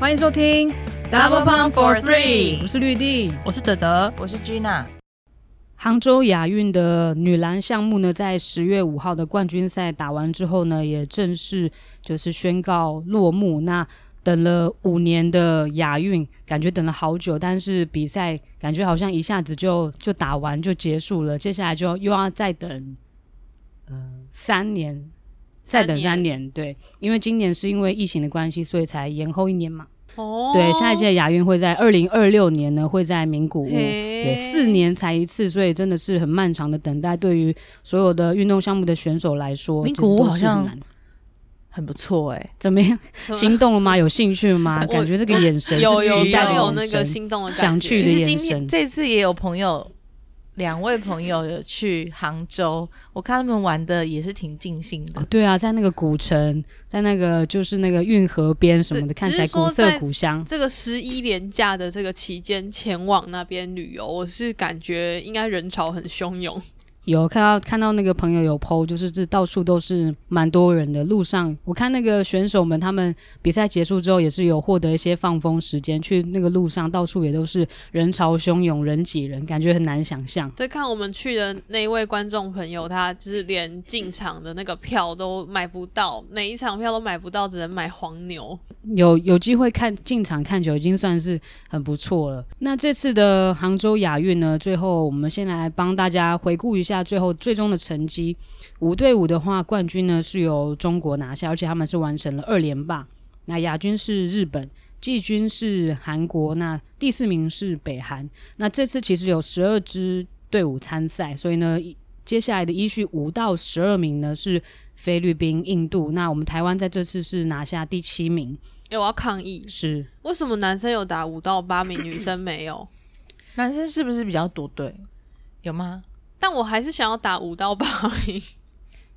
欢迎收听 Double Pump for Three，我是绿地，我是德德，我是 Gina。杭州亚运的女篮项目呢，在十月五号的冠军赛打完之后呢，也正式就是宣告落幕。那等了五年的亚运，感觉等了好久，但是比赛感觉好像一下子就就打完就结束了。接下来就又要再等，嗯、呃，三年，再等三年，对，因为今年是因为疫情的关系，所以才延后一年嘛。哦，对，下一届亚运会在二零二六年呢，会在名古屋，对，四年才一次，所以真的是很漫长的等待。对于所有的运动项目的选手来说，名古屋好像。很不错哎、欸，怎么样？心动了吗？有兴趣了吗？感觉这个眼神有有有有那个心动的感觉。想去的眼神。其实今天这次也有朋友，两位朋友有去杭州，我看他们玩的也是挺尽兴的、哦。对啊，在那个古城，在那个就是那个运河边什么的，看起来古色古香。这个十一连假的这个期间前往那边旅游，我是感觉应该人潮很汹涌。有看到看到那个朋友有 PO，就是这到处都是蛮多人的。路上我看那个选手们，他们比赛结束之后也是有获得一些放风时间，去那个路上到处也都是人潮汹涌，人挤人，感觉很难想象。再看我们去的那一位观众朋友，他就是连进场的那个票都买不到，每一场票都买不到，只能买黄牛。有有机会看进场看球已经算是很不错了。那这次的杭州亚运呢，最后我们先来帮大家回顾一下。最后最终的成绩，五对五的话，冠军呢是由中国拿下，而且他们是完成了二连霸。那亚军是日本，季军是韩国，那第四名是北韩。那这次其实有十二支队伍参赛，所以呢，接下来的依序五到十二名呢是菲律宾、印度。那我们台湾在这次是拿下第七名。哎、欸，我要抗议，是为什么男生有打五到八名，女生没有？男生是不是比较多队？有吗？但我还是想要打五到八名，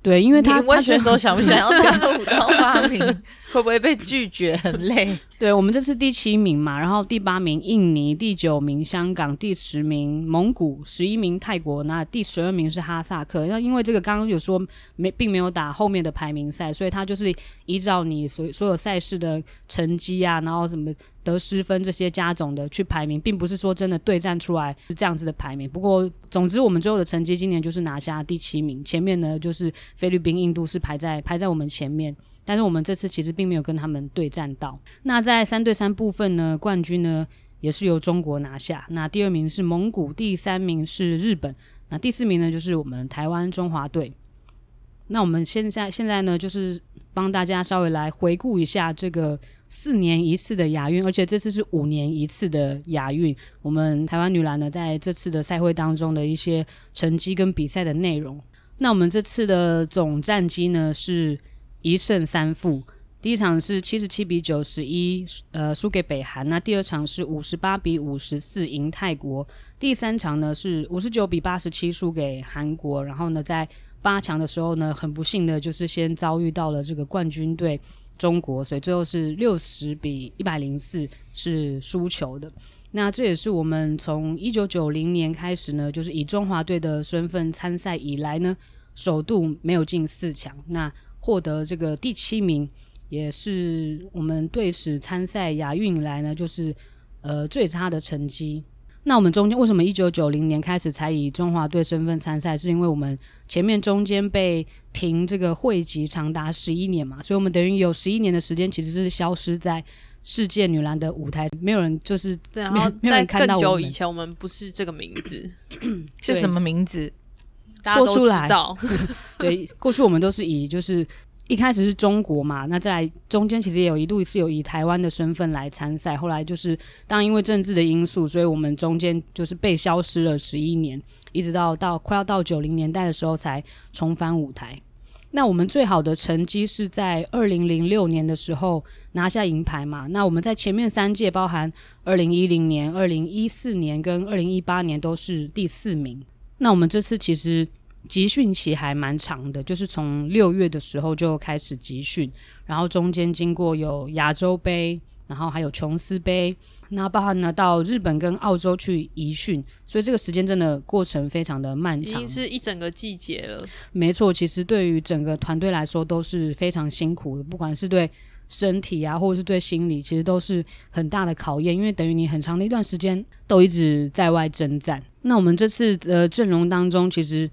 对，因为他问选手想不想要打五到八名，会不会被拒绝？很累。对，我们这次第七名嘛，然后第八名印尼，第九名香港，第十名蒙古，十一名泰国，那第十二名是哈萨克。那因为这个刚刚有说没，并没有打后面的排名赛，所以他就是依照你所所有赛事的成绩啊，然后什么得失分这些加总的去排名，并不是说真的对战出来是这样子的排名。不过总之我们最后的成绩今年就是拿下第七名，前面呢就是菲律宾、印度是排在排在我们前面。但是我们这次其实并没有跟他们对战到。那在三对三部分呢，冠军呢也是由中国拿下。那第二名是蒙古，第三名是日本，那第四名呢就是我们台湾中华队。那我们现在现在呢就是帮大家稍微来回顾一下这个四年一次的亚运，而且这次是五年一次的亚运。我们台湾女篮呢在这次的赛会当中的一些成绩跟比赛的内容。那我们这次的总战绩呢是。一胜三负，第一场是七十七比九十一，呃，输给北韩。那第二场是五十八比五十四赢泰国。第三场呢是五十九比八十七输给韩国。然后呢，在八强的时候呢，很不幸的就是先遭遇到了这个冠军队中国，所以最后是六十比一百零四是输球的。那这也是我们从一九九零年开始呢，就是以中华队的身份参赛以来呢，首度没有进四强。那获得这个第七名，也是我们队史参赛亚运以来呢，就是呃最差的成绩。那我们中间为什么一九九零年开始才以中华队身份参赛？是因为我们前面中间被停这个会籍长达十一年嘛，所以我们等于有十一年的时间其实是消失在世界女篮的舞台，没有人就是对，然后在更久以前我们不是这个名字，是什么名字？说出来，对，过去我们都是以就是一开始是中国嘛，那再来中间其实也有一度是有以台湾的身份来参赛，后来就是当因为政治的因素，所以我们中间就是被消失了十一年，一直到到快要到九零年代的时候才重返舞台。那我们最好的成绩是在二零零六年的时候拿下银牌嘛，那我们在前面三届，包含二零一零年、二零一四年跟二零一八年都是第四名。那我们这次其实集训期还蛮长的，就是从六月的时候就开始集训，然后中间经过有亚洲杯，然后还有琼斯杯，那包含呢到日本跟澳洲去集训，所以这个时间真的过程非常的漫长，已经是一整个季节了。没错，其实对于整个团队来说都是非常辛苦的，不管是对身体啊，或者是对心理，其实都是很大的考验，因为等于你很长的一段时间都一直在外征战。那我们这次的阵容当中，其实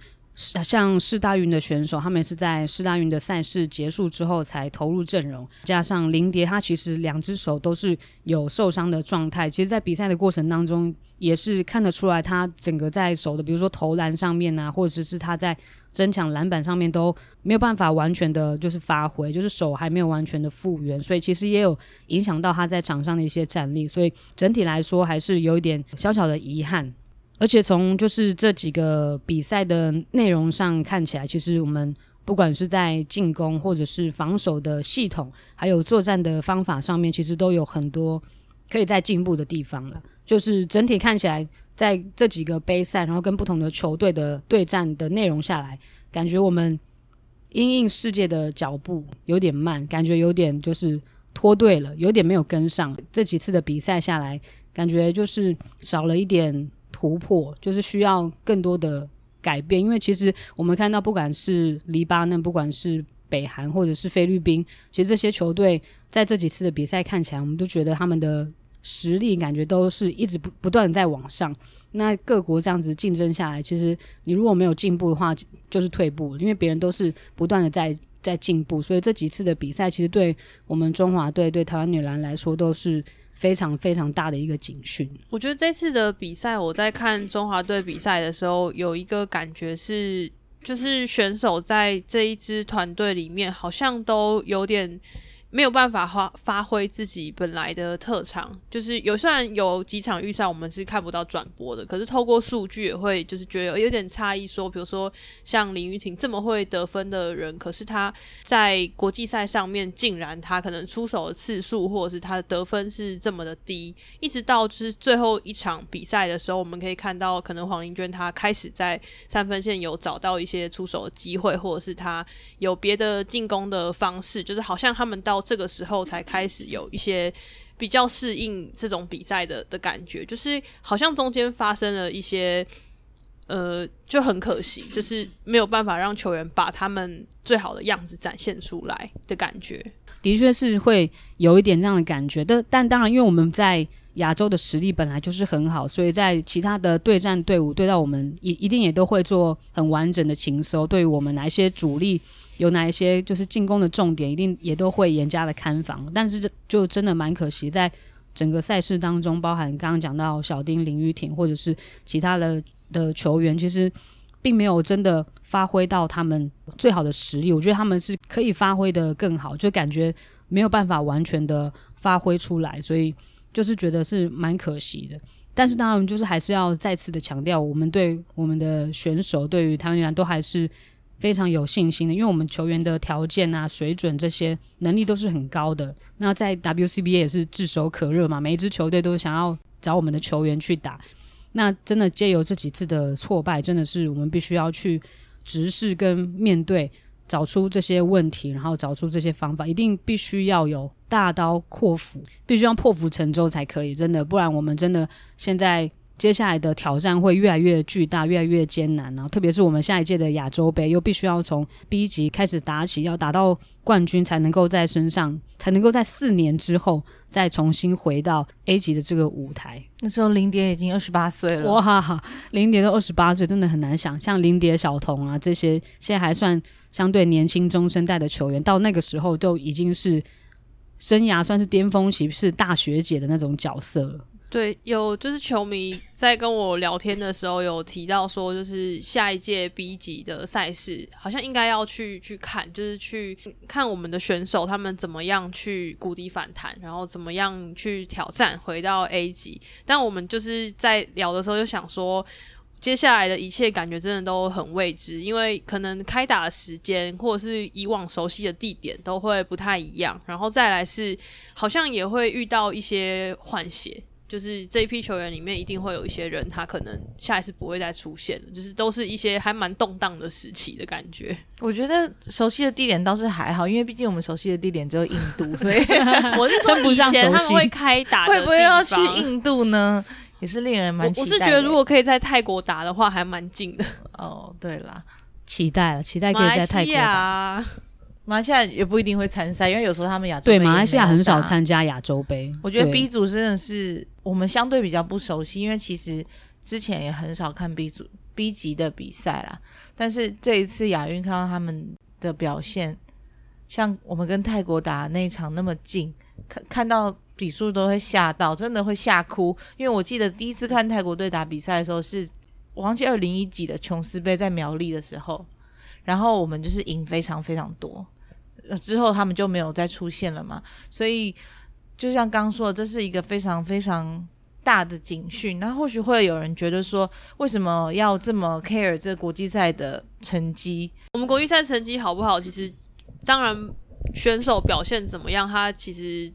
像世大运的选手，他们是在世大运的赛事结束之后才投入阵容，加上林蝶，他其实两只手都是有受伤的状态，其实，在比赛的过程当中，也是看得出来，他整个在手的，比如说投篮上面啊，或者是他在。争抢篮板上面都没有办法完全的，就是发挥，就是手还没有完全的复原，所以其实也有影响到他在场上的一些战力，所以整体来说还是有一点小小的遗憾。而且从就是这几个比赛的内容上看起来，其实我们不管是在进攻或者是防守的系统，还有作战的方法上面，其实都有很多可以再进步的地方了。就是整体看起来。在这几个杯赛，然后跟不同的球队的对战的内容下来，感觉我们因应世界的脚步有点慢，感觉有点就是脱队了，有点没有跟上。这几次的比赛下来，感觉就是少了一点突破，就是需要更多的改变。因为其实我们看到，不管是黎巴嫩，不管是北韩，或者是菲律宾，其实这些球队在这几次的比赛看起来，我们都觉得他们的。实力感觉都是一直不不断的在往上，那各国这样子竞争下来，其实你如果没有进步的话，就是退步，因为别人都是不断的在在进步，所以这几次的比赛，其实对我们中华队、对台湾女篮来说都是非常非常大的一个警讯。我觉得这次的比赛，我在看中华队比赛的时候，有一个感觉是，就是选手在这一支团队里面，好像都有点。没有办法发发挥自己本来的特长，就是有虽然有几场预赛我们是看不到转播的，可是透过数据也会就是觉得有点差异。说，比如说像林于婷这么会得分的人，可是他在国际赛上面竟然他可能出手的次数或者是他的得分是这么的低，一直到就是最后一场比赛的时候，我们可以看到可能黄玲娟她开始在三分线有找到一些出手的机会，或者是她有别的进攻的方式，就是好像他们到。这个时候才开始有一些比较适应这种比赛的的感觉，就是好像中间发生了一些，呃，就很可惜，就是没有办法让球员把他们最好的样子展现出来的感觉。的确是会有一点这样的感觉，但但当然，因为我们在亚洲的实力本来就是很好，所以在其他的对战队伍对到我们，一一定也都会做很完整的情搜，对于我们哪一些主力。有哪一些就是进攻的重点，一定也都会严加的看防。但是这就真的蛮可惜，在整个赛事当中，包含刚刚讲到小丁、林玉婷，或者是其他的的球员，其实并没有真的发挥到他们最好的实力。我觉得他们是可以发挥的更好，就感觉没有办法完全的发挥出来，所以就是觉得是蛮可惜的。但是当然，就是还是要再次的强调，我们对我们的选手，对于台湾女篮都还是。非常有信心的，因为我们球员的条件啊、水准这些能力都是很高的。那在 WCBA 也是炙手可热嘛，每一支球队都想要找我们的球员去打。那真的借由这几次的挫败，真的是我们必须要去直视跟面对，找出这些问题，然后找出这些方法，一定必须要有大刀阔斧，必须要破釜沉舟才可以。真的，不然我们真的现在。接下来的挑战会越来越巨大，越来越艰难啊！特别是我们下一届的亚洲杯，又必须要从 B 级开始打起，要打到冠军才能够在身上，才能够在四年之后再重新回到 A 级的这个舞台。那时候林蝶已经二十八岁了，哇！林蝶都二十八岁，真的很难想象林蝶、小童啊这些现在还算相对年轻中生代的球员，到那个时候都已经是生涯算是巅峰期，是大学姐的那种角色了。对，有就是球迷在跟我聊天的时候有提到说，就是下一届 B 级的赛事好像应该要去去看，就是去看我们的选手他们怎么样去谷底反弹，然后怎么样去挑战回到 A 级。但我们就是在聊的时候就想说，接下来的一切感觉真的都很未知，因为可能开打的时间或者是以往熟悉的地点都会不太一样，然后再来是好像也会遇到一些换血。就是这一批球员里面，一定会有一些人，他可能下一次不会再出现了。就是都是一些还蛮动荡的时期的感觉。我觉得熟悉的地点倒是还好，因为毕竟我们熟悉的地点只有印度，所以 我是说以前他们会开打，会不会要去印度呢？也是令人蛮期待的。我是觉得如果可以在泰国打的话，还蛮近的。哦，对啦，期待了，期待可以在泰国打。马来西亚也不一定会参赛，因为有时候他们亚洲对马来西亚很少参加亚洲杯。我觉得 B 组真的是我们相对比较不熟悉，因为其实之前也很少看 B 组 B 级的比赛啦。但是这一次亚运看到他们的表现，像我们跟泰国打那一场那么近，看看到比数都会吓到，真的会吓哭。因为我记得第一次看泰国队打比赛的时候是，我忘记二零一几的琼斯杯在苗栗的时候，然后我们就是赢非常非常多。之后他们就没有再出现了嘛，所以就像刚刚说的，这是一个非常非常大的警讯。那或许会有人觉得说，为什么要这么 care 这国际赛的成绩？我们国际赛成绩好不好？其实当然选手表现怎么样，他其实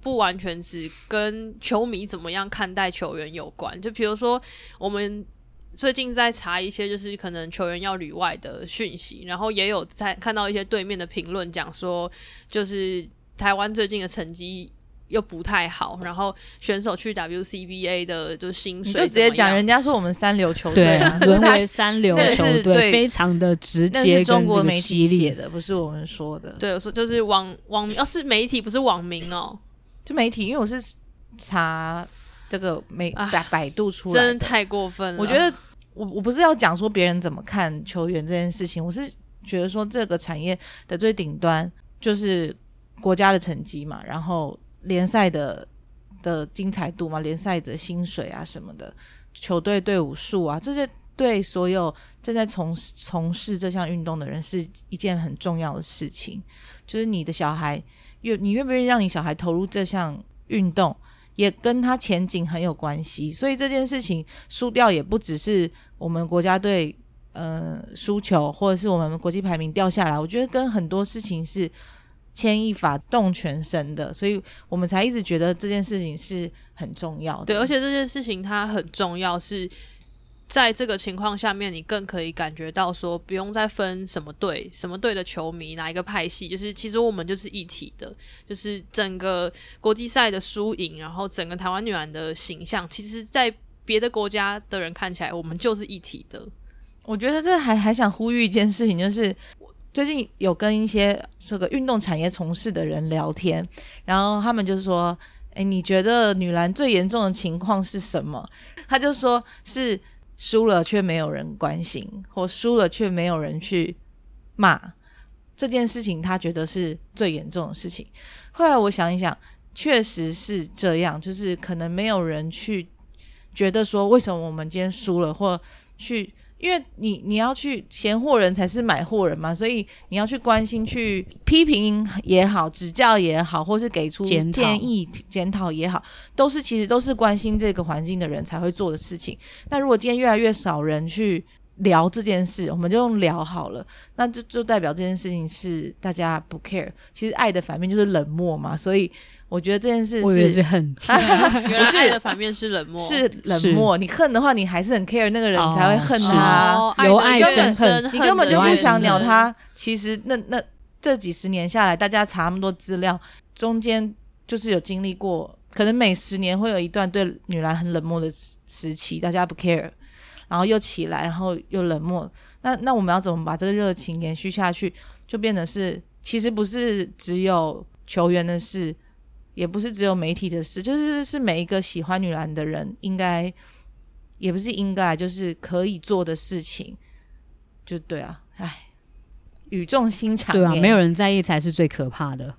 不完全只跟球迷怎么样看待球员有关。就比如说我们。最近在查一些就是可能球员要旅外的讯息，然后也有在看到一些对面的评论讲说，就是台湾最近的成绩又不太好，然后选手去 WCBA 的就薪水，就直接讲人家说我们三流球队啊，沦为 三流球队，非常的直接，那是中国媒体写的，不是我们说的。对，我说就是网网民，要、哦、是媒体不是网民哦，就媒体，因为我是查。这个没百百度出来，真的太过分了。我觉得我我不是要讲说别人怎么看球员这件事情，我是觉得说这个产业的最顶端就是国家的成绩嘛，然后联赛的的精彩度嘛，联赛的薪水啊什么的，球队队伍数啊，这些对所有正在从从事这项运动的人是一件很重要的事情。就是你的小孩愿你愿不愿意让你小孩投入这项运动？也跟他前景很有关系，所以这件事情输掉也不只是我们国家队呃输球，或者是我们国际排名掉下来。我觉得跟很多事情是牵一发动全身的，所以我们才一直觉得这件事情是很重要的。对，而且这件事情它很重要是。在这个情况下面，你更可以感觉到说，不用再分什么队、什么队的球迷，哪一个派系，就是其实我们就是一体的，就是整个国际赛的输赢，然后整个台湾女篮的形象，其实，在别的国家的人看起来，我们就是一体的。我觉得这还还想呼吁一件事情，就是最近有跟一些这个运动产业从事的人聊天，然后他们就说：“诶，你觉得女篮最严重的情况是什么？”他就说是。输了却没有人关心，或输了却没有人去骂这件事情，他觉得是最严重的事情。后来我想一想，确实是这样，就是可能没有人去觉得说，为什么我们今天输了，或去。因为你你要去嫌货人才是买货人嘛，所以你要去关心、去批评也好、指教也好，或是给出建议、检讨也好，都是其实都是关心这个环境的人才会做的事情。那如果今天越来越少人去聊这件事，我们就用聊好了，那就就代表这件事情是大家不 care。其实爱的反面就是冷漠嘛，所以。我觉得这件事是，我以为是恨，不是爱的反面 是冷漠，是冷漠。你恨的话，你还是很 care 那个人，你才会恨他。由爱生恨，你根本就不想鸟他。其实那那这几十年下来，大家查那么多资料，中间就是有经历过，可能每十年会有一段对女篮很冷漠的时期，大家不 care，然后又起来，然后又冷漠。那那我们要怎么把这个热情延续下去？就变得是，其实不是只有球员的事。也不是只有媒体的事，就是是每一个喜欢女篮的人应该，也不是应该，就是可以做的事情，就对啊，唉，语重心长，对啊，没有人在意才是最可怕的，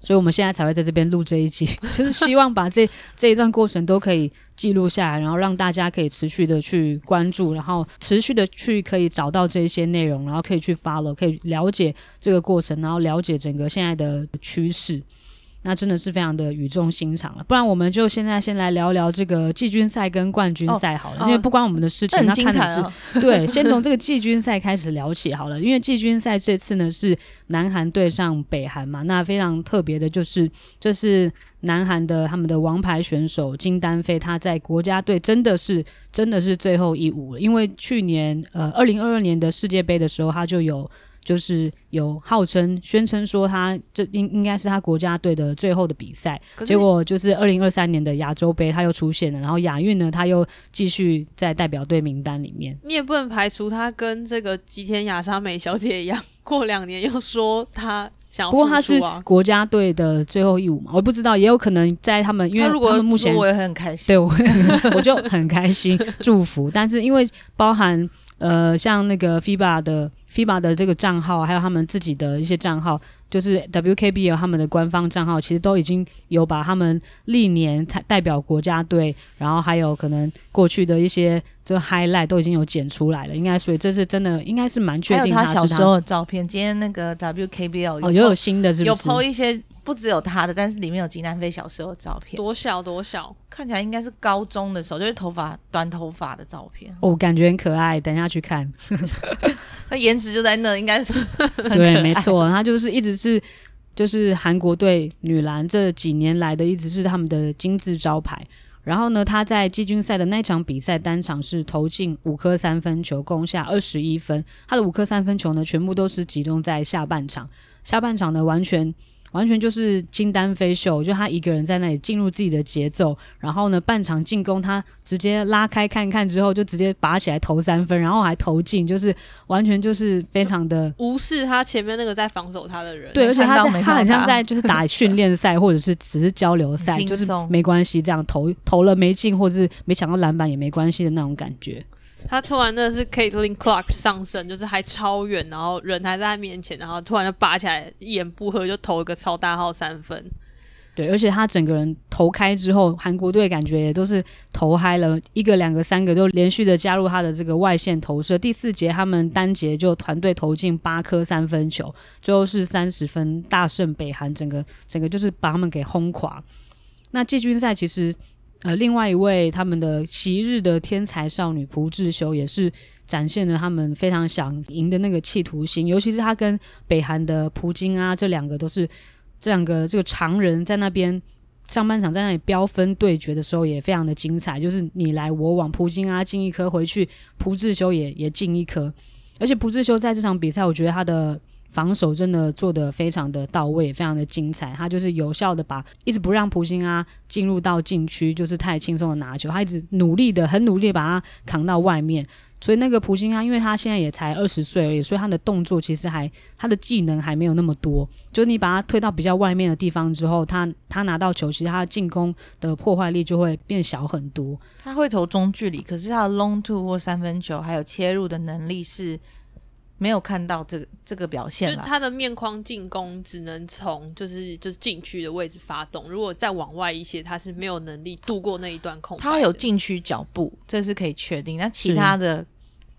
所以我们现在才会在这边录这一集，就是希望把这这一段过程都可以记录下来，然后让大家可以持续的去关注，然后持续的去可以找到这一些内容，然后可以去 follow，可以了解这个过程，然后了解整个现在的趋势。那真的是非常的语重心长了，不然我们就现在先来聊聊这个季军赛跟冠军赛好了，哦、因为不关我们的事情。哦、那看的是、哦、对，先从这个季军赛开始聊起好了，因为季军赛这次呢是南韩对上北韩嘛，那非常特别的就是，这是南韩的他们的王牌选手金丹飞，他在国家队真的是真的是最后一舞了，因为去年呃二零二二年的世界杯的时候他就有。就是有号称宣称说他这应应该是他国家队的最后的比赛，结果就是二零二三年的亚洲杯他又出现了，然后亚运呢他又继续在代表队名单里面。你也不能排除他跟这个吉田雅沙美小姐一样，过两年又说他想要。不过他是国家队的最后一舞嘛，我不知道，也有可能在他们因为他们目前我也很开心，对我 我就很开心祝福，但是因为包含呃像那个 FIBA 的。FIBA 的这个账号，还有他们自己的一些账号，就是 WKBL 他们的官方账号，其实都已经有把他们历年代表国家队，然后还有可能过去的一些这个 highlight 都已经有剪出来了。应该所以这是真的，应该是蛮确定他。还有他小时候的照片，今天那个 WKBL 有哦，又有新的是不是？有 po 一些。不只有他的，但是里面有金南飞小时候的照片，多小多小，看起来应该是高中的时候，就是头发短头发的照片。哦，感觉很可爱，等一下去看。他颜值就在那，应该是 对，没错，他就是一直是就是韩国队女篮这几年来的一直是他们的金字招牌。然后呢，他在季军赛的那场比赛单场是投进五颗三分球，攻下二十一分。他的五颗三分球呢，全部都是集中在下半场，下半场呢完全。完全就是金丹飞秀，就他一个人在那里进入自己的节奏，然后呢，半场进攻他直接拉开看看之后，就直接拔起来投三分，然后还投进，就是完全就是非常的无视他前面那个在防守他的人。对，而且他在他很像在就是打训练赛或者是只是交流赛，就是没关系，这样投投了没进或者是没抢到篮板也没关系的那种感觉。他突然的是 Caitlin Clark 上身，就是还超远，然后人还在他面前，然后突然就拔起来，一言不合就投一个超大号三分。对，而且他整个人投开之后，韩国队感觉也都是投嗨了，一个、两个、三个都连续的加入他的这个外线投射。第四节他们单节就团队投进八颗三分球，最后是三十分大胜北韩，整个整个就是把他们给轰垮。那季军赛其实。呃，另外一位他们的昔日的天才少女朴智秀也是展现了他们非常想赢的那个企图心，尤其是他跟北韩的朴京啊，这两个都是这两个这个常人在那边上半场在那里飙分对决的时候也非常的精彩，就是你来我往，朴京啊进一颗回去，朴智秀也也进一颗，而且朴智秀在这场比赛，我觉得他的。防守真的做得非常的到位，非常的精彩。他就是有效的把一直不让朴星啊进入到禁区，就是太轻松的拿球，他一直努力的很努力的把他扛到外面。所以那个朴星啊，因为他现在也才二十岁而已，所以他的动作其实还他的技能还没有那么多。就是你把他推到比较外面的地方之后，他他拿到球，其实他的进攻的破坏力就会变小很多。他会投中距离，可是他的 long two 或三分球还有切入的能力是。没有看到这个这个表现，就是他的面框进攻只能从就是就是禁区的位置发动，如果再往外一些，他是没有能力度过那一段空。他有禁区脚步，这是可以确定。那其他的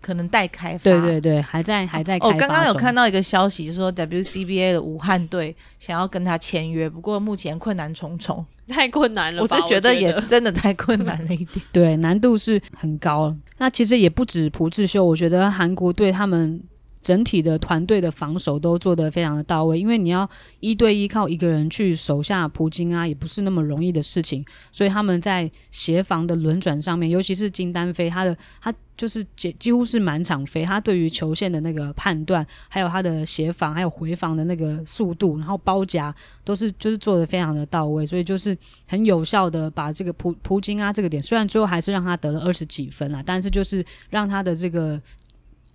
可能待开发。对对对，还在还在开发。哦，刚刚有看到一个消息，说 WCBA 的武汉队想要跟他签约，不过目前困难重重，太困难了。我是觉得也真的太困难了一点，对，难度是很高。那其实也不止朴智秀，我觉得韩国队他们。整体的团队的防守都做得非常的到位，因为你要一对一靠一个人去守下朴晶啊，也不是那么容易的事情。所以他们在协防的轮转上面，尤其是金丹飞，他的他就是几几乎是满场飞，他对于球线的那个判断，还有他的协防，还有回防的那个速度，然后包夹都是就是做得非常的到位，所以就是很有效的把这个朴朴晶啊这个点，虽然最后还是让他得了二十几分啊，但是就是让他的这个。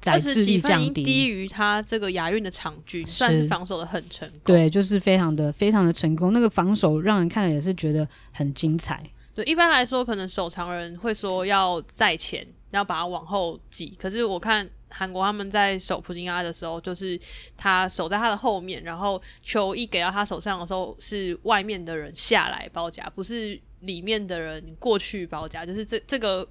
二十几分低于他这个亚运的场均，算是防守的很成功。对，就是非常的非常的成功。那个防守让人看了也是觉得很精彩。对，一般来说，可能守长人会说要在前，要把它往后挤。可是我看韩国他们在守朴晶阿的时候，就是他守在他的后面，然后球一给到他手上的时候，是外面的人下来包夹，不是。里面的人过去包夹，就是这这个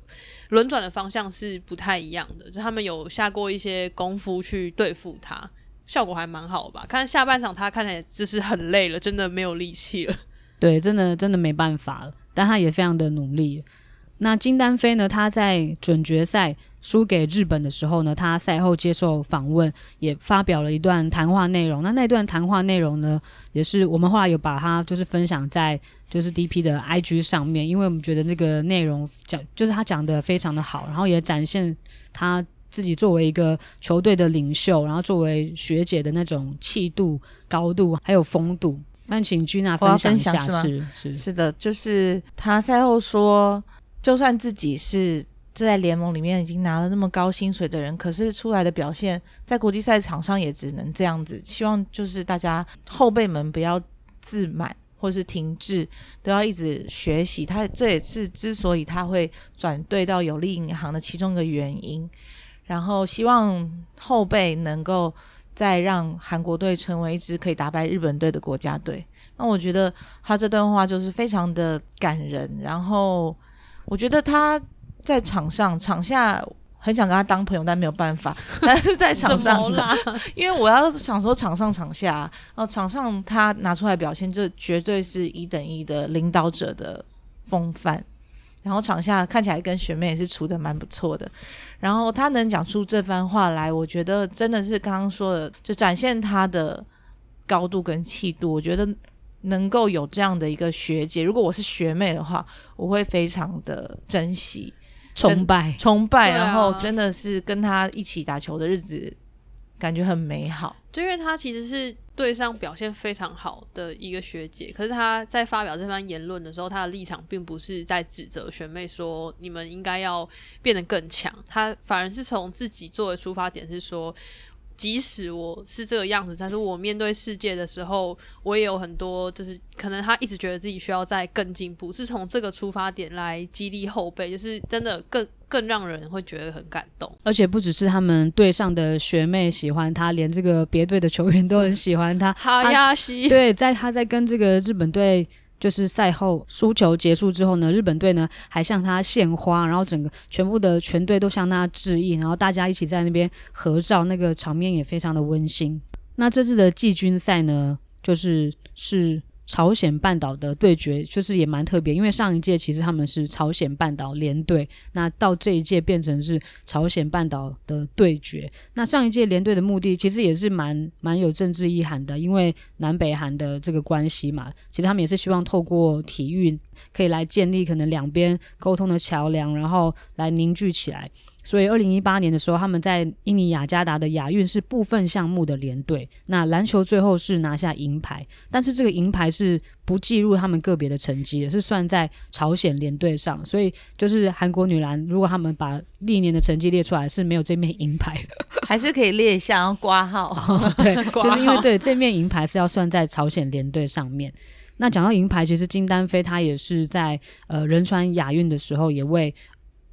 轮转的方向是不太一样的，就他们有下过一些功夫去对付他，效果还蛮好吧？看下半场他看起来就是很累了，真的没有力气了。对，真的真的没办法了，但他也非常的努力。那金丹飞呢？他在准决赛输给日本的时候呢，他赛后接受访问，也发表了一段谈话内容。那那段谈话内容呢，也是我们后来有把它就是分享在就是 DP 的 IG 上面，因为我们觉得那个内容讲就是他讲的非常的好，然后也展现他自己作为一个球队的领袖，然后作为学姐的那种气度、高度还有风度。那请 Gina 分享一下，是是是，是的，就是他赛后说，就算自己是这在联盟里面已经拿了那么高薪水的人，可是出来的表现在国际赛场上也只能这样子。希望就是大家后辈们不要自满或是停滞，都要一直学习。他这也是之所以他会转队到有利银行的其中一个原因。然后希望后辈能够。再让韩国队成为一支可以打败日本队的国家队，那我觉得他这段话就是非常的感人。然后我觉得他在场上、场下很想跟他当朋友，但没有办法。但是在场上，因为我要想说场上、场下，然后场上他拿出来表现，这绝对是一等一的领导者的风范。然后场下看起来跟学妹也是处的蛮不错的，然后他能讲出这番话来，我觉得真的是刚刚说的，就展现他的高度跟气度。我觉得能够有这样的一个学姐，如果我是学妹的话，我会非常的珍惜、崇拜、崇拜，然后真的是跟他一起打球的日子，感觉很美好。就因为他其实是。队上表现非常好的一个学姐，可是他在发表这番言论的时候，他的立场并不是在指责学妹说你们应该要变得更强，他反而是从自己作为出发点是说。即使我是这个样子，但是我面对世界的时候，我也有很多，就是可能他一直觉得自己需要再更进步，是从这个出发点来激励后辈，就是真的更更让人会觉得很感动。而且不只是他们队上的学妹喜欢他，连这个别队的球员都很喜欢他。哈亚西，对，在他在跟这个日本队。就是赛后输球结束之后呢，日本队呢还向他献花，然后整个全部的全队都向他致意，然后大家一起在那边合照，那个场面也非常的温馨。那这次的季军赛呢，就是是。朝鲜半岛的对决就是也蛮特别，因为上一届其实他们是朝鲜半岛联队，那到这一届变成是朝鲜半岛的对决。那上一届联队的目的其实也是蛮蛮有政治意涵的，因为南北韩的这个关系嘛，其实他们也是希望透过体育可以来建立可能两边沟通的桥梁，然后来凝聚起来。所以，二零一八年的时候，他们在印尼雅加达的亚运是部分项目的联队。那篮球最后是拿下银牌，但是这个银牌是不计入他们个别的成绩也，是算在朝鲜联队上。所以，就是韩国女篮，如果他们把历年的成绩列出来，是没有这面银牌的，还是可以列一下，然后挂号。哦、对，就是因为对这面银牌是要算在朝鲜联队上面。那讲到银牌，其实金丹飞她也是在呃仁川亚运的时候也为。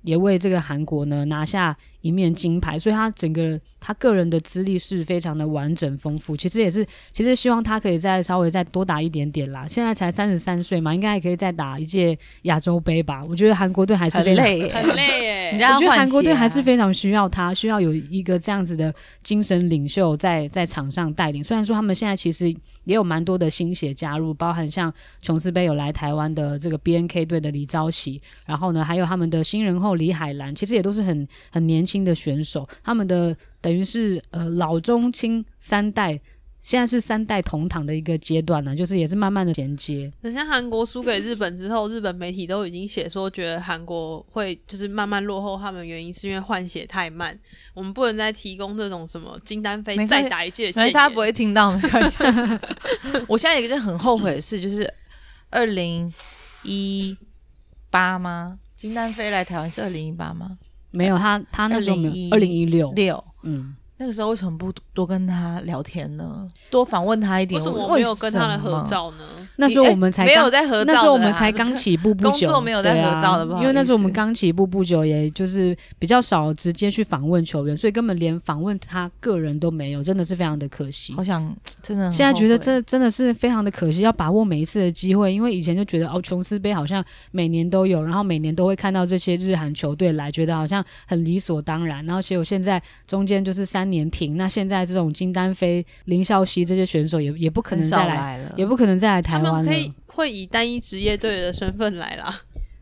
也为这个韩国呢拿下一面金牌，所以他整个他个人的资历是非常的完整丰富。其实也是，其实希望他可以再稍微再多打一点点啦。现在才三十三岁嘛，应该还可以再打一届亚洲杯吧。我觉得韩国队还是很累，很累耶。我觉得韩国队还是非常需要他，需要有一个这样子的精神领袖在在场上带领。虽然说他们现在其实。也有蛮多的新血加入，包含像琼斯杯有来台湾的这个 BNK 队的李昭喜，然后呢，还有他们的新人后李海兰，其实也都是很很年轻的选手，他们的等于是呃老中青三代。现在是三代同堂的一个阶段呢，就是也是慢慢的衔接。等像韩国输给日本之后，日本媒体都已经写说，觉得韩国会就是慢慢落后，他们原因是因为换血太慢。我们不能再提供这种什么金丹飞再打一届，大家不会听到，没关系。我现在有一个很后悔的事，就是二零一八吗？金丹飞来台湾是二零一八吗？没有，他他那时候没有，二零一六六，嗯。那个时候为什么不多跟他聊天呢？多访问他一点。为什么我没有跟他的合照呢？那时候我们才没有在合照，那时候我们才刚起步不久，工作没有在合照的吧？因为那时候我们刚起步不久，也就是比较少直接去访问球员，所以根本连访问他个人都没有，真的是非常的可惜。好想真的，现在觉得这真的是非常的可惜，要把握每一次的机会，因为以前就觉得哦，琼斯杯好像每年都有，然后每年都会看到这些日韩球队来，觉得好像很理所当然。然后结果现在中间就是三年停，那现在。这种金丹飞、林孝熙这些选手也也不可能再来，来了，也不可能再来台。他们可以会以单一职业队的身份来啦。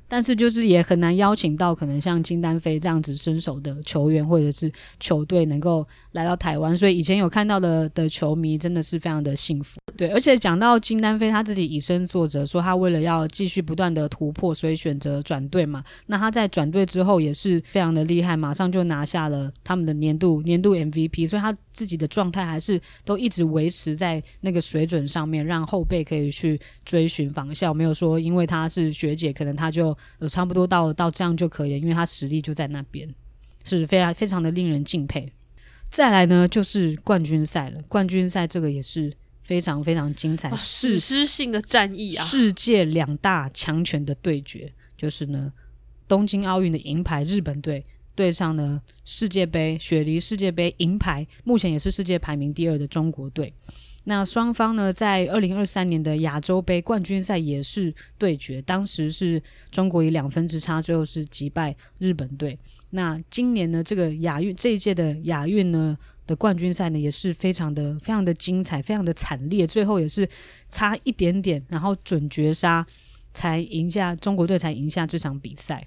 但是就是也很难邀请到可能像金丹飞这样子身手的球员或者是球队能够来到台湾，所以以前有看到的的球迷真的是非常的幸福。对，而且讲到金丹飞他自己以身作则，说他为了要继续不断的突破，所以选择转队嘛。那他在转队之后也是非常的厉害，马上就拿下了他们的年度年度 MVP，所以他自己的状态还是都一直维持在那个水准上面，让后辈可以去追寻仿效。没有说因为他是学姐，可能他就。呃，差不多到到这样就可以了，因为他实力就在那边，是非常非常的令人敬佩。再来呢，就是冠军赛了。冠军赛这个也是非常非常精彩，史诗性的战役啊！世界两大强权的对决，就是呢，东京奥运的银牌日本队对上呢世界杯雪梨世界杯银牌，目前也是世界排名第二的中国队。那双方呢，在二零二三年的亚洲杯冠军赛也是对决，当时是中国以两分之差，最后是击败日本队。那今年呢，这个亚运这一届的亚运呢的冠军赛呢，也是非常的非常的精彩，非常的惨烈，最后也是差一点点，然后准绝杀才赢下中国队，才赢下这场比赛。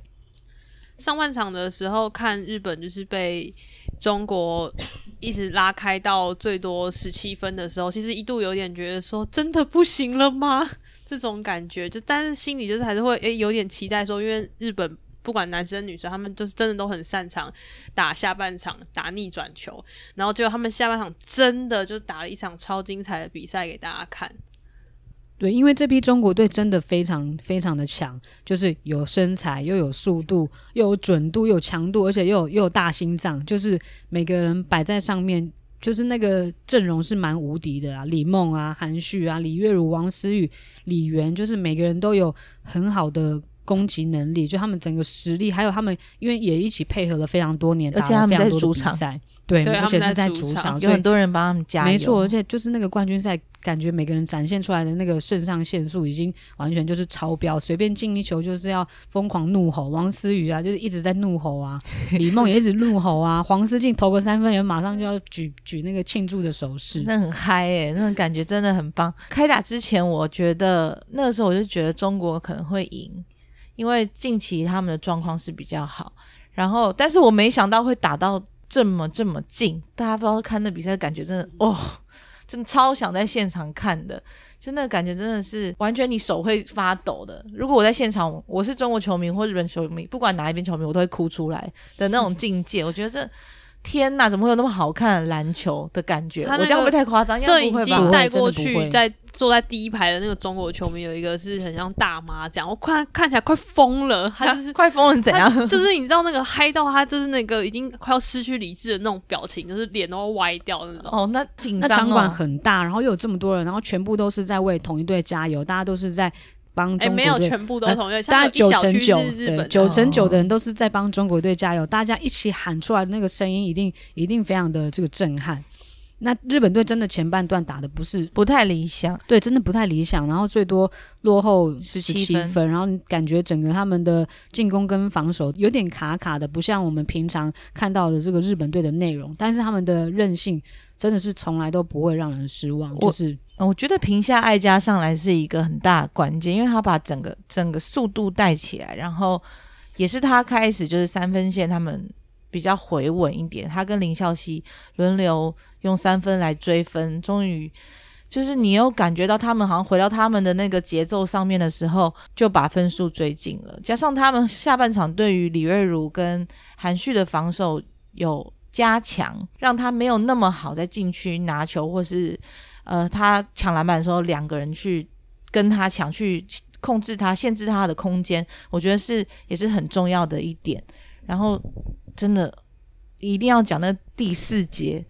上半场的时候看日本就是被中国一直拉开到最多十七分的时候，其实一度有点觉得说真的不行了吗？这种感觉就，但是心里就是还是会诶、有点期待说，因为日本不管男生女生，他们就是真的都很擅长打下半场打逆转球，然后就他们下半场真的就打了一场超精彩的比赛给大家看。对，因为这批中国队真的非常非常的强，就是有身材，又有速度，又有准度，又有强度，而且又有又有大心脏，就是每个人摆在上面，就是那个阵容是蛮无敌的啊！李梦啊，韩旭啊，李月汝、王思雨、李媛，就是每个人都有很好的攻击能力，就他们整个实力，还有他们因为也一起配合了非常多年，而且他们在主场赛，对，而且是在主场，有很多人帮他们加油，没错，而且就是那个冠军赛。感觉每个人展现出来的那个肾上腺素已经完全就是超标，随便进一球就是要疯狂怒吼。王思雨啊，就是一直在怒吼啊；李梦也一直怒吼啊。黄思静投个三分，也马上就要举举那个庆祝的手势，那很嗨诶，那种感觉真的很棒。开打之前，我觉得那个时候我就觉得中国可能会赢，因为近期他们的状况是比较好。然后，但是我没想到会打到这么这么近。大家不知道看那比赛，感觉真的哦。真的超想在现场看的，真的感觉真的是完全你手会发抖的。如果我在现场，我是中国球迷或日本球迷，不管哪一边球迷，我都会哭出来的那种境界。我觉得这。天呐，怎么会有那么好看的篮球的感觉？我这样会不会太夸张？摄影机带过去，在坐在第一排的那个中国球迷有一个是很像大妈这样，我看看起来快疯了，他就是 快疯了怎样？就是你知道那个嗨到他就是那个已经快要失去理智的那种表情，就是脸都歪掉那种。哦，那紧张哦。那场馆很大，然后又有这么多人，然后全部都是在为同一队加油，大家都是在。帮中国队，没有全部都同意，大概九成九，对，九成九的人都是在帮中国队加油，大家一起喊出来的那个声音，一定一定非常的这个震撼。那日本队真的前半段打的不是不太理想，对，真的不太理想，然后最多落后十七分，分，然后感觉整个他们的进攻跟防守有点卡卡的，不像我们平常看到的这个日本队的内容，但是他们的韧性真的是从来都不会让人失望，就是。我觉得平下爱加上来是一个很大的关键，因为他把整个整个速度带起来，然后也是他开始就是三分线他们比较回稳一点，他跟林孝熙轮流用三分来追分，终于就是你又感觉到他们好像回到他们的那个节奏上面的时候，就把分数追进了。加上他们下半场对于李月如跟韩旭的防守有加强，让他没有那么好在禁区拿球或是。呃，他抢篮板的时候，两个人去跟他抢，去控制他，限制他的空间，我觉得是也是很重要的一点。然后，真的一定要讲那第四节，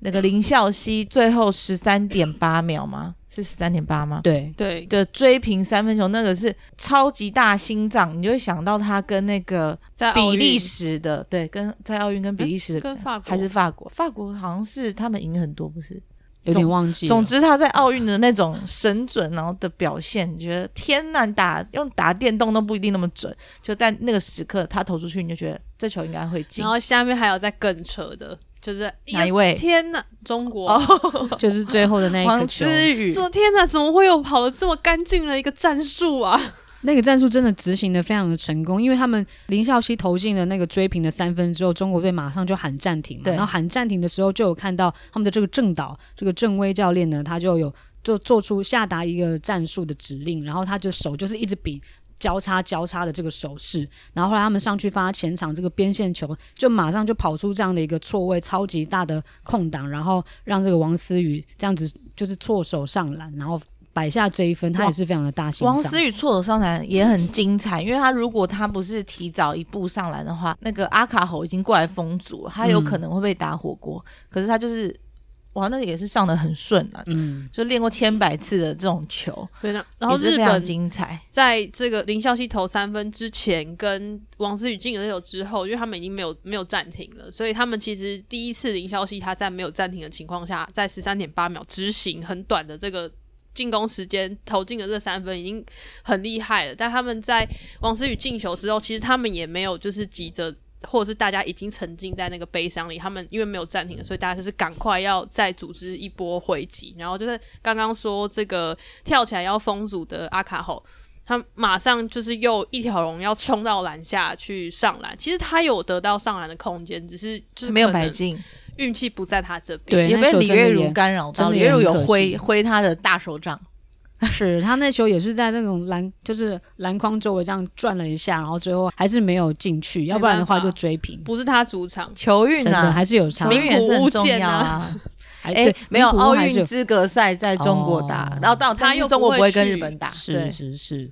那个林孝熙最后十三点八秒吗？是十三点八吗？对对的追平三分球，那个是超级大心脏，你就会想到他跟那个比利时的，对，跟在奥运跟比利时的，跟法国还是法国？法国好像是他们赢很多，不是？有点忘记。总之，他在奥运的那种神准，然后的表现，你觉得天呐，打用打电动都不一定那么准。就在那个时刻，他投出去，你就觉得这球应该会进。然后下面还有在更扯的，就是哪一位？天呐，中国，哦、就是最后的那一个球。王思雨，说天呐，怎么会有跑的这么干净的一个战术啊？那个战术真的执行的非常的成功，因为他们林孝熙投进了那个追平的三分之后，中国队马上就喊暂停嘛。然后喊暂停的时候，就有看到他们的这个郑导，这个郑威教练呢，他就有就做出下达一个战术的指令，然后他就手就是一直比交叉交叉的这个手势，然后后来他们上去发前场这个边线球，就马上就跑出这样的一个错位，超级大的空档，然后让这个王思雨这样子就是错手上篮，然后。摆下这一分，他也是非常的大心。王思雨错手上篮也很精彩，因为他如果他不是提早一步上篮的话，那个阿卡侯已经过来封阻了，他有可能会被打火锅。嗯、可是他就是，哇，那个也是上的很顺啊，嗯，就练过千百次的这种球。对的，然后日本精彩，在这个林孝熙投三分之前，跟王思雨进了球之后，因为他们已经没有没有暂停了，所以他们其实第一次林孝熙他在没有暂停的情况下，在十三点八秒执行很短的这个。进攻时间投进的这三分已经很厉害了，但他们在王思雨进球时候，其实他们也没有就是急着，或者是大家已经沉浸在那个悲伤里，他们因为没有暂停，所以大家就是赶快要再组织一波回击。然后就是刚刚说这个跳起来要封阻的阿卡后，他马上就是又一条龙要冲到篮下去上篮，其实他有得到上篮的空间，只是就是没有白进。运气不在他这边，对，也被李月如干扰到。李月如有挥挥他的大手掌，是他那球也是在那种篮，就是篮筐周围这样转了一下，然后最后还是没有进去，要不然的话就追平。不是他主场。球运啊，还是有差，名古屋重要啊。哎，没有奥运资格赛在中国打，然后到他又中国不会跟日本打，是是是。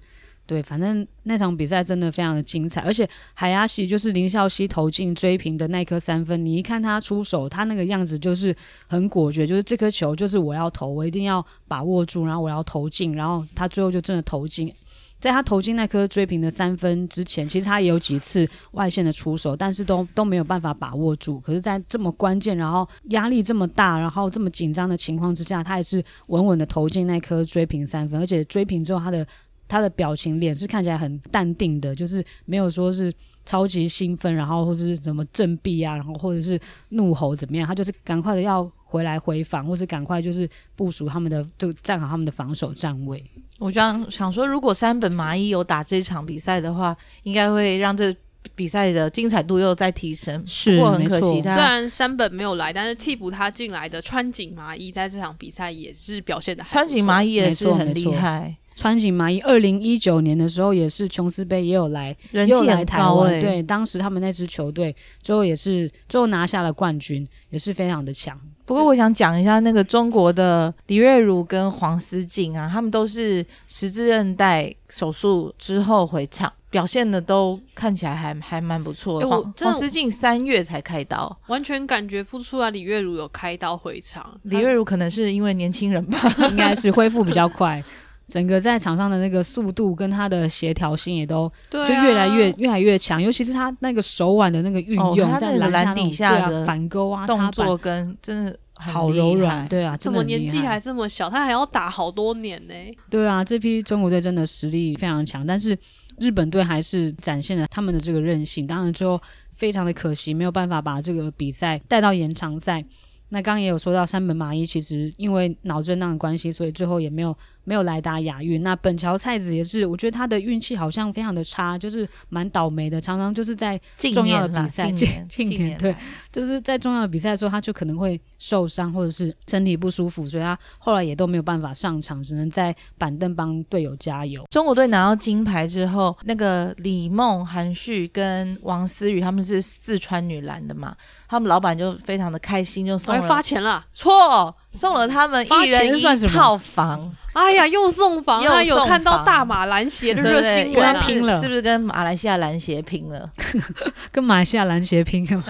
对，反正那场比赛真的非常的精彩，而且海牙喜就是林孝熙投进追平的那颗三分，你一看他出手，他那个样子就是很果决，就是这颗球就是我要投，我一定要把握住，然后我要投进，然后他最后就真的投进。在他投进那颗追平的三分之前，其实他也有几次外线的出手，但是都都没有办法把握住。可是，在这么关键，然后压力这么大，然后这么紧张的情况之下，他也是稳稳的投进那颗追平三分，而且追平之后他的。他的表情脸是看起来很淡定的，就是没有说是超级兴奋，然后或是什么振臂啊，然后或者是怒吼怎么样，他就是赶快的要回来回防，或是赶快就是部署他们的，就站好他们的防守站位。我想想说，如果山本麻衣有打这场比赛的话，应该会让这比赛的精彩度又再提升。是，不过很可惜，他虽然山本没有来，但是替补他进来的川井麻衣在这场比赛也是表现的，川井麻衣也是很厉害。川井麻衣二零一九年的时候也是琼斯杯也有来，人气很高欸。对，当时他们那支球队最后也是最后拿下了冠军，也是非常的强。不过我想讲一下那个中国的李月如跟黄思静啊，他们都是十字韧带手术之后回场，表现的都看起来还还蛮不错的。欸、黄黄思静三月才开刀，完全感觉不出来李月如有开刀回场。李月如可能是因为年轻人吧，应该是恢复比较快。整个在场上的那个速度跟他的协调性也都就越来越、啊、越来越强，尤其是他那个手腕的那个运用，哦、在篮底下的反勾啊、动作跟真的好柔软，对啊，怎么年纪还这么小，他还要打好多年呢？对啊，这批中国队真的实力非常强，但是日本队还是展现了他们的这个韧性，当然最后非常的可惜，没有办法把这个比赛带到延长赛。那刚刚也有说到山本麻衣，其实因为脑震荡的关系，所以最后也没有没有来打亚运。那本桥菜子也是，我觉得他的运气好像非常的差，就是蛮倒霉的，常常就是在重要的比赛，近年，近年，对，就是在重要的比赛的时候，他就可能会受伤或者是身体不舒服，所以他后来也都没有办法上场，只能在板凳帮队友加油。中国队拿到金牌之后，那个李梦、韩旭跟王思雨他们是四川女篮的嘛，他们老板就非常的开心，就送。发钱了？错，送了他们一人一套房。哎呀，又送房，他有看到大马篮协的热新闻啊？拼了，是不是跟马来西亚篮协拼了？跟马来西亚篮协拼了吗？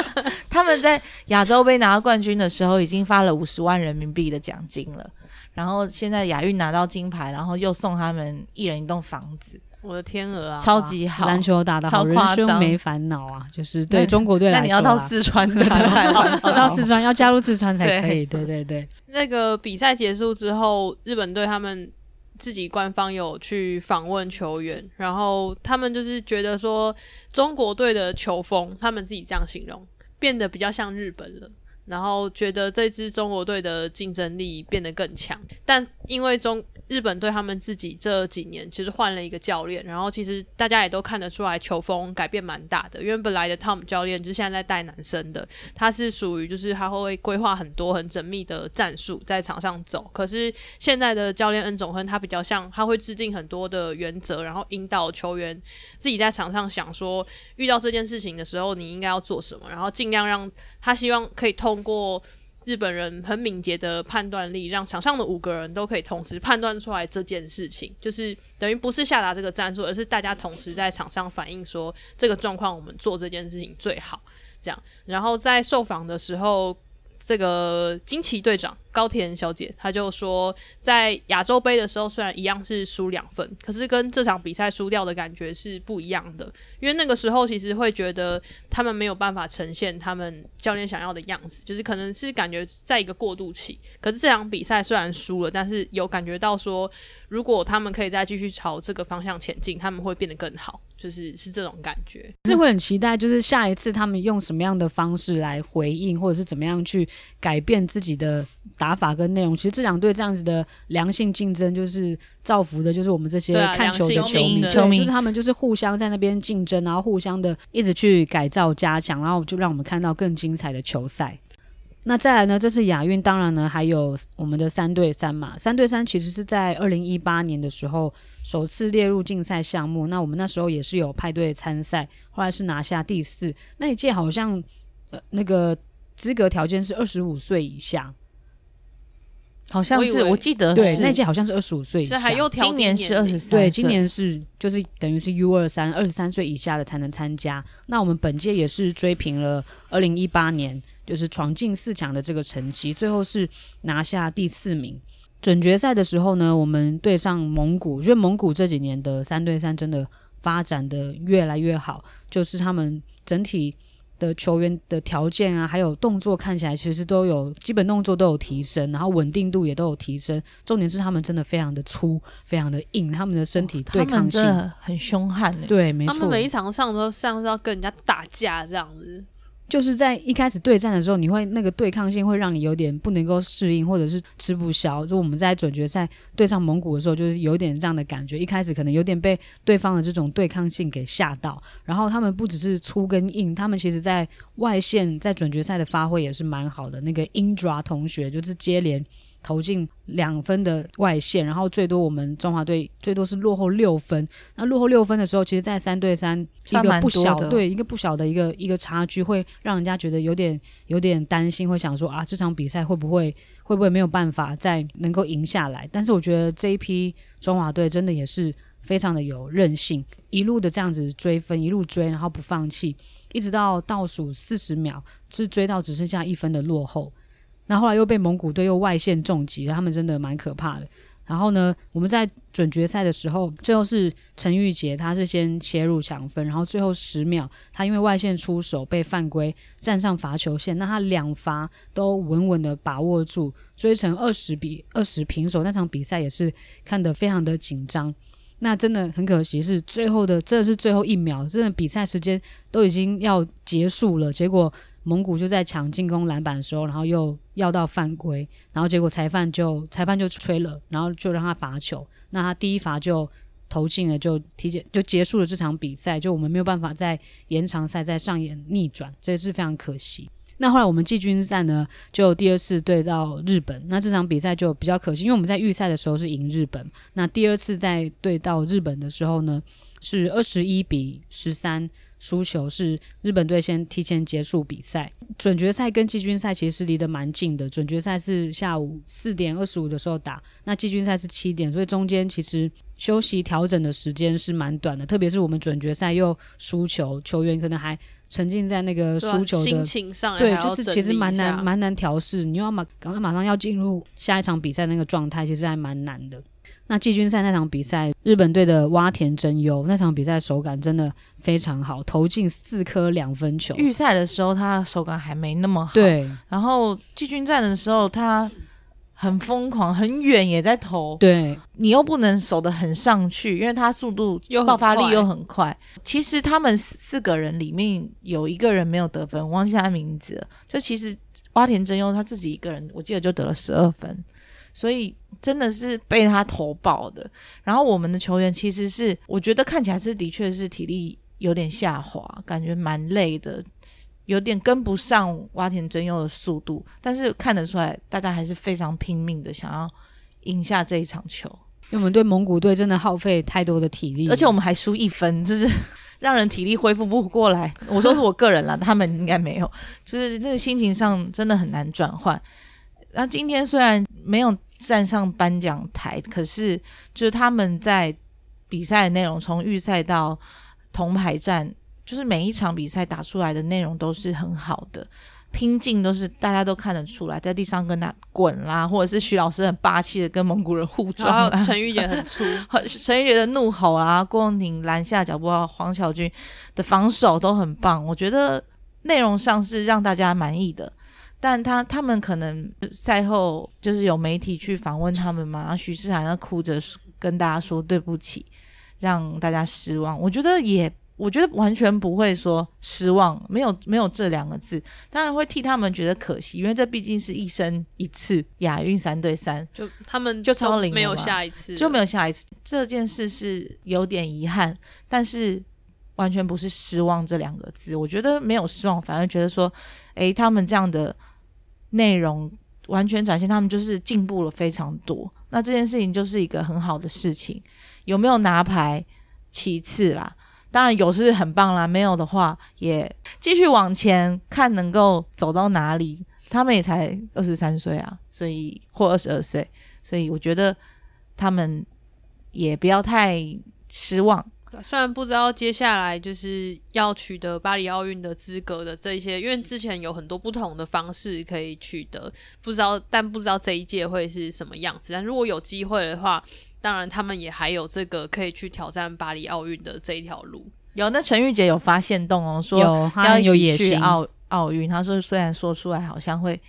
他们在亚洲杯拿到冠军的时候，已经发了五十万人民币的奖金了。然后现在亚运拿到金牌，然后又送他们一人一栋房子。我的天鹅啊，超级好，篮球打得好，人生没烦恼啊，就是对中国队来说，那你要到四川的，到四川要加入四川才可以，对对对。那个比赛结束之后，日本队他们自己官方有去访问球员，然后他们就是觉得说，中国队的球风，他们自己这样形容，变得比较像日本了。然后觉得这支中国队的竞争力变得更强，但因为中日本队他们自己这几年其实换了一个教练，然后其实大家也都看得出来球风改变蛮大的。因为本来的 Tom 教练就是现在在带男生的，他是属于就是他会规划很多很缜密的战术在场上走。可是现在的教练恩总亨他比较像，他会制定很多的原则，然后引导球员自己在场上想说，遇到这件事情的时候你应该要做什么，然后尽量让他希望可以透通过。日本人很敏捷的判断力，让场上的五个人都可以同时判断出来这件事情，就是等于不是下达这个战术，而是大家同时在场上反映说这个状况，我们做这件事情最好。这样，然后在受访的时候，这个惊奇队长。高田小姐，她就说，在亚洲杯的时候，虽然一样是输两分，可是跟这场比赛输掉的感觉是不一样的。因为那个时候其实会觉得他们没有办法呈现他们教练想要的样子，就是可能是感觉在一个过渡期。可是这场比赛虽然输了，但是有感觉到说，如果他们可以再继续朝这个方向前进，他们会变得更好，就是是这种感觉。是会很期待，就是下一次他们用什么样的方式来回应，或者是怎么样去改变自己的打。打法跟内容，其实这两队这样子的良性竞争，就是造福的，就是我们这些看球的球迷，球迷就是他们就是互相在那边竞争，然后互相的一直去改造加强，然后就让我们看到更精彩的球赛。那再来呢，这次亚运，当然呢还有我们的三对三嘛，三对三其实是在二零一八年的时候首次列入竞赛项目，那我们那时候也是有派队参赛，后来是拿下第四。那一届好像呃那个资格条件是二十五岁以下。好像是，我，我记得对那届好像是二十五岁以下，今年是二十三，对，今年是就是等于是 U 二三，二十三岁以下的才能参加。那我们本届也是追平了二零一八年就是闯进四强的这个成绩，最后是拿下第四名。准决赛的时候呢，我们对上蒙古，我觉得蒙古这几年的三对三真的发展的越来越好，就是他们整体。的球员的条件啊，还有动作看起来其实都有基本动作都有提升，然后稳定度也都有提升。重点是他们真的非常的粗，非常的硬，他们的身体对抗性很凶悍。对，没错，他们每一场上都像是要跟人家打架这样子。就是在一开始对战的时候，你会那个对抗性会让你有点不能够适应，或者是吃不消。就我们在准决赛对上蒙古的时候，就是有点这样的感觉。一开始可能有点被对方的这种对抗性给吓到。然后他们不只是粗跟硬，他们其实在外线在准决赛的发挥也是蛮好的。那个 Indra 同学就是接连。投进两分的外线，然后最多我们中华队最多是落后六分。那落后六分的时候，其实，在三对三一个不小对一个不小的一个一个差距，会让人家觉得有点有点担心，会想说啊，这场比赛会不会会不会没有办法再能够赢下来？但是我觉得这一批中华队真的也是非常的有韧性，一路的这样子追分，一路追，然后不放弃，一直到倒数四十秒，是追到只剩下一分的落后。那后来又被蒙古队又外线重击，他们真的蛮可怕的。然后呢，我们在准决赛的时候，最后是陈玉洁，他是先切入抢分，然后最后十秒，他因为外线出手被犯规，站上罚球线，那他两罚都稳稳的把握住，追成二十比二十平手。那场比赛也是看得非常的紧张。那真的很可惜，是最后的，这是最后一秒，真的比赛时间都已经要结束了，结果。蒙古就在抢进攻篮板的时候，然后又要到犯规，然后结果裁判就裁判就吹了，然后就让他罚球。那他第一罚就投进了，就提前就结束了这场比赛。就我们没有办法在延长赛再上演逆转，这也是非常可惜。那后来我们季军赛呢，就第二次对到日本，那这场比赛就比较可惜，因为我们在预赛的时候是赢日本，那第二次在对到日本的时候呢，是二十一比十三。输球是日本队先提前结束比赛，准决赛跟季军赛其实是离得蛮近的。准决赛是下午四点二十五的时候打，那季军赛是七点，所以中间其实休息调整的时间是蛮短的。特别是我们准决赛又输球，球员可能还沉浸在那个输球的心情上，对，就是其实蛮难蛮难调试。你要马赶快马上要进入下一场比赛那个状态，其实还蛮难的。那季军赛那场比赛，日本队的洼田真优那场比赛手感真的非常好，投进四颗两分球。预赛的时候他手感还没那么好，对。然后季军战的时候他很疯狂，很远也在投，对。你又不能守得很上去，因为他速度爆发力又很快。其实他们四个人里面有一个人没有得分，我忘记他名字了。就其实洼田真优他自己一个人，我记得就得了十二分。所以真的是被他投爆的。然后我们的球员其实是，我觉得看起来是的确是体力有点下滑，感觉蛮累的，有点跟不上洼田真佑的速度。但是看得出来，大家还是非常拼命的想要赢下这一场球。因为我们对蒙古队真的耗费太多的体力，而且我们还输一分，就是让人体力恢复不过来。我说是我个人啦，他们应该没有，就是那个心情上真的很难转换。那今天虽然没有站上颁奖台，可是就是他们在比赛的内容，从预赛到铜牌战，就是每一场比赛打出来的内容都是很好的。拼劲都是大家都看得出来，在地上跟他滚啦，或者是徐老师很霸气的跟蒙古人互撞，陈玉杰很粗，陈玉杰的怒吼啊，郭梦婷拦下脚步，黄晓军的防守都很棒，我觉得内容上是让大家满意的。但他他们可能赛后就是有媒体去访问他们嘛，然后徐世涵要哭着跟大家说对不起，让大家失望。我觉得也。我觉得完全不会说失望，没有没有这两个字，当然会替他们觉得可惜，因为这毕竟是一生一次亚运三对三，就他们就超龄，没有下一次，就没有下一次。这件事是有点遗憾，但是完全不是失望这两个字。我觉得没有失望，反而觉得说，诶，他们这样的内容完全展现他们就是进步了非常多。那这件事情就是一个很好的事情，有没有拿牌其次啦。当然有是很棒啦，没有的话也继续往前看，能够走到哪里。他们也才二十三岁啊，所以或二十二岁，所以我觉得他们也不要太失望。虽然不知道接下来就是要取得巴黎奥运的资格的这一些，因为之前有很多不同的方式可以取得，不知道，但不知道这一届会是什么样子。但如果有机会的话，当然，他们也还有这个可以去挑战巴黎奥运的这一条路。有，那陈玉洁有发现动哦，说有他有野心奥奥运。他说虽然说出来好像会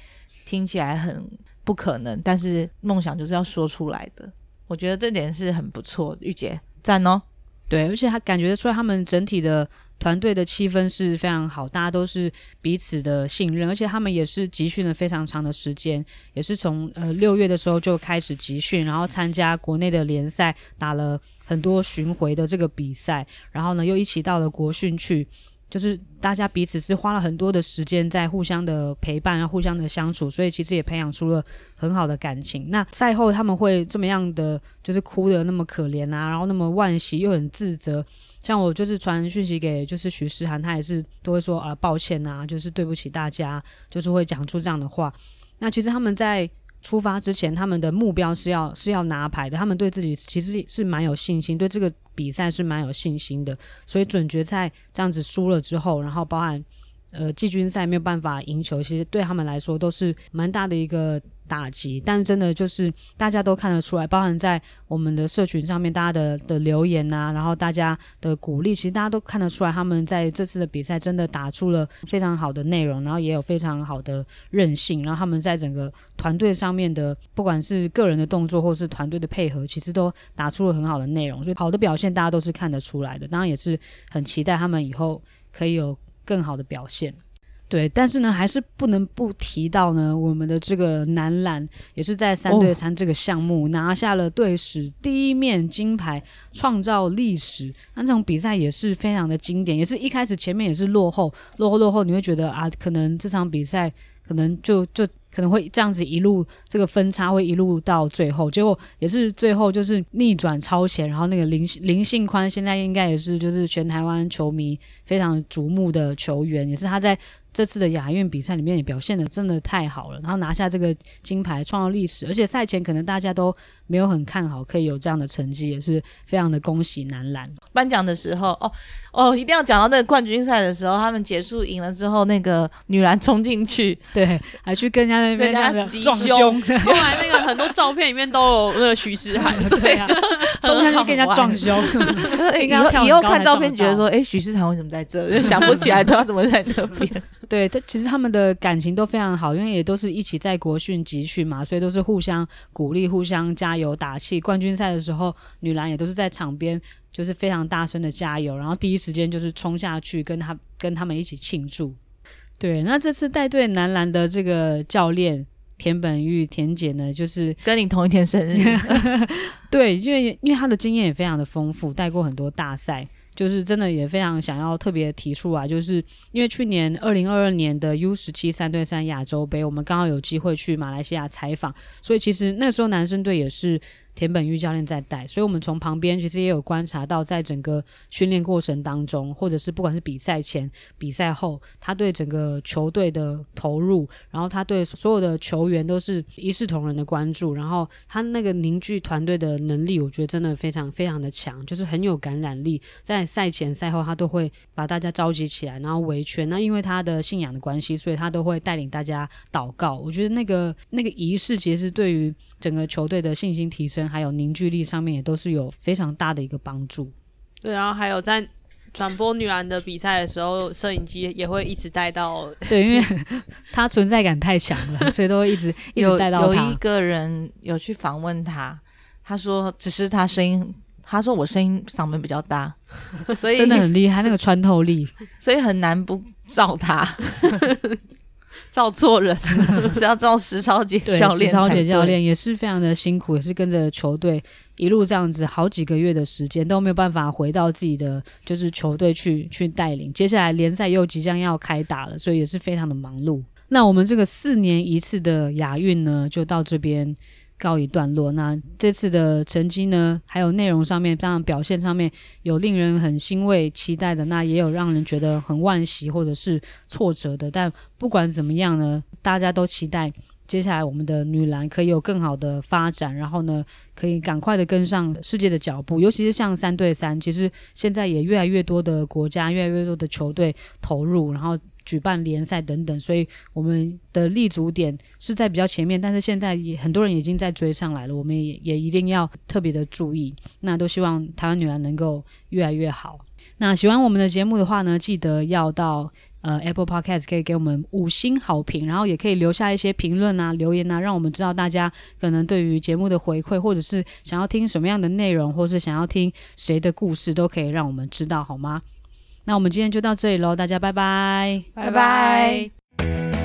听起来很不可能，但是梦想就是要说出来的。我觉得这点是很不错，玉洁赞哦。对，而且他感觉出来他们整体的。团队的气氛是非常好，大家都是彼此的信任，而且他们也是集训了非常长的时间，也是从呃六月的时候就开始集训，然后参加国内的联赛，打了很多巡回的这个比赛，然后呢又一起到了国训去。就是大家彼此是花了很多的时间在互相的陪伴啊，互相的相处，所以其实也培养出了很好的感情。那赛后他们会这么样的，就是哭得那么可怜啊，然后那么惋惜又很自责。像我就是传讯息给就是许诗涵，他也是都会说啊抱歉啊，就是对不起大家，就是会讲出这样的话。那其实他们在。出发之前，他们的目标是要是要拿牌的。他们对自己其实是蛮有信心，对这个比赛是蛮有信心的。所以准决赛这样子输了之后，然后包含呃季军赛没有办法赢球，其实对他们来说都是蛮大的一个。打击，但是真的就是大家都看得出来，包含在我们的社群上面，大家的的留言啊，然后大家的鼓励，其实大家都看得出来，他们在这次的比赛真的打出了非常好的内容，然后也有非常好的韧性，然后他们在整个团队上面的，不管是个人的动作或是团队的配合，其实都打出了很好的内容，所以好的表现大家都是看得出来的，当然也是很期待他们以后可以有更好的表现。对，但是呢，还是不能不提到呢，我们的这个男篮也是在三对三这个项目拿下了队史第一面金牌，创造历史。那这种比赛也是非常的经典，也是一开始前面也是落后，落后落后，你会觉得啊，可能这场比赛可能就就可能会这样子一路这个分差会一路到最后，结果也是最后就是逆转超前，然后那个林林信宽现在应该也是就是全台湾球迷非常瞩目的球员，也是他在。这次的亚运比赛里面也表现的真的太好了，然后拿下这个金牌，创造历史。而且赛前可能大家都没有很看好可以有这样的成绩，也是非常的恭喜男篮。颁奖的时候，哦哦，一定要讲到那个冠军赛的时候，他们结束赢了之后，那个女篮冲进去，对，还去跟人家那边那个撞胸。后来那个很多照片里面都有那个徐世涵，对啊，冲下去跟人家撞胸。以后以后看照片觉得说，哎，徐世涵为什么在这？就想不起来他怎么在那边。对，他其实他们的感情都非常好，因为也都是一起在国训集训嘛，所以都是互相鼓励、互相加油打气。冠军赛的时候，女篮也都是在场边，就是非常大声的加油，然后第一时间就是冲下去跟他跟他们一起庆祝。对，那这次带队男篮的这个教练田本玉田姐呢，就是跟你同一天生日，对，因为因为他的经验也非常的丰富，带过很多大赛。就是真的也非常想要特别提出啊，就是因为去年二零二二年的 U 十七三对三亚洲杯，我们刚好有机会去马来西亚采访，所以其实那时候男生队也是。田本玉教练在带，所以我们从旁边其实也有观察到，在整个训练过程当中，或者是不管是比赛前、比赛后，他对整个球队的投入，然后他对所有的球员都是一视同仁的关注，然后他那个凝聚团队的能力，我觉得真的非常非常的强，就是很有感染力。在赛前赛后，他都会把大家召集起来，然后围圈。那因为他的信仰的关系，所以他都会带领大家祷告。我觉得那个那个仪式，其实对于整个球队的信心提升。还有凝聚力上面也都是有非常大的一个帮助。对，然后还有在转播女篮的比赛的时候，摄影机也会一直带到。对，因为 他存在感太强了，所以都会一直一直带到他。有一个人有去访问他，他说只是他声音，他说我声音嗓门比较大，所以真的很厉害，那个穿透力，所以很难不照他。照错人 是要照石超杰教练。石超杰教练也是非常的辛苦，也是跟着球队一路这样子好几个月的时间都没有办法回到自己的就是球队去去带领。接下来联赛又即将要开打了，所以也是非常的忙碌。那我们这个四年一次的亚运呢，就到这边。告一段落。那这次的成绩呢，还有内容上面，当然表现上面有令人很欣慰、期待的，那也有让人觉得很惋惜或者是挫折的。但不管怎么样呢，大家都期待接下来我们的女篮可以有更好的发展，然后呢，可以赶快的跟上世界的脚步。尤其是像三对三，其实现在也越来越多的国家、越来越多的球队投入，然后。举办联赛等等，所以我们的立足点是在比较前面，但是现在也很多人已经在追上来了，我们也也一定要特别的注意。那都希望台湾女篮能够越来越好。那喜欢我们的节目的话呢，记得要到呃 Apple Podcast 可以给我们五星好评，然后也可以留下一些评论啊、留言啊，让我们知道大家可能对于节目的回馈，或者是想要听什么样的内容，或是想要听谁的故事，都可以让我们知道，好吗？那我们今天就到这里喽大家拜拜。拜拜。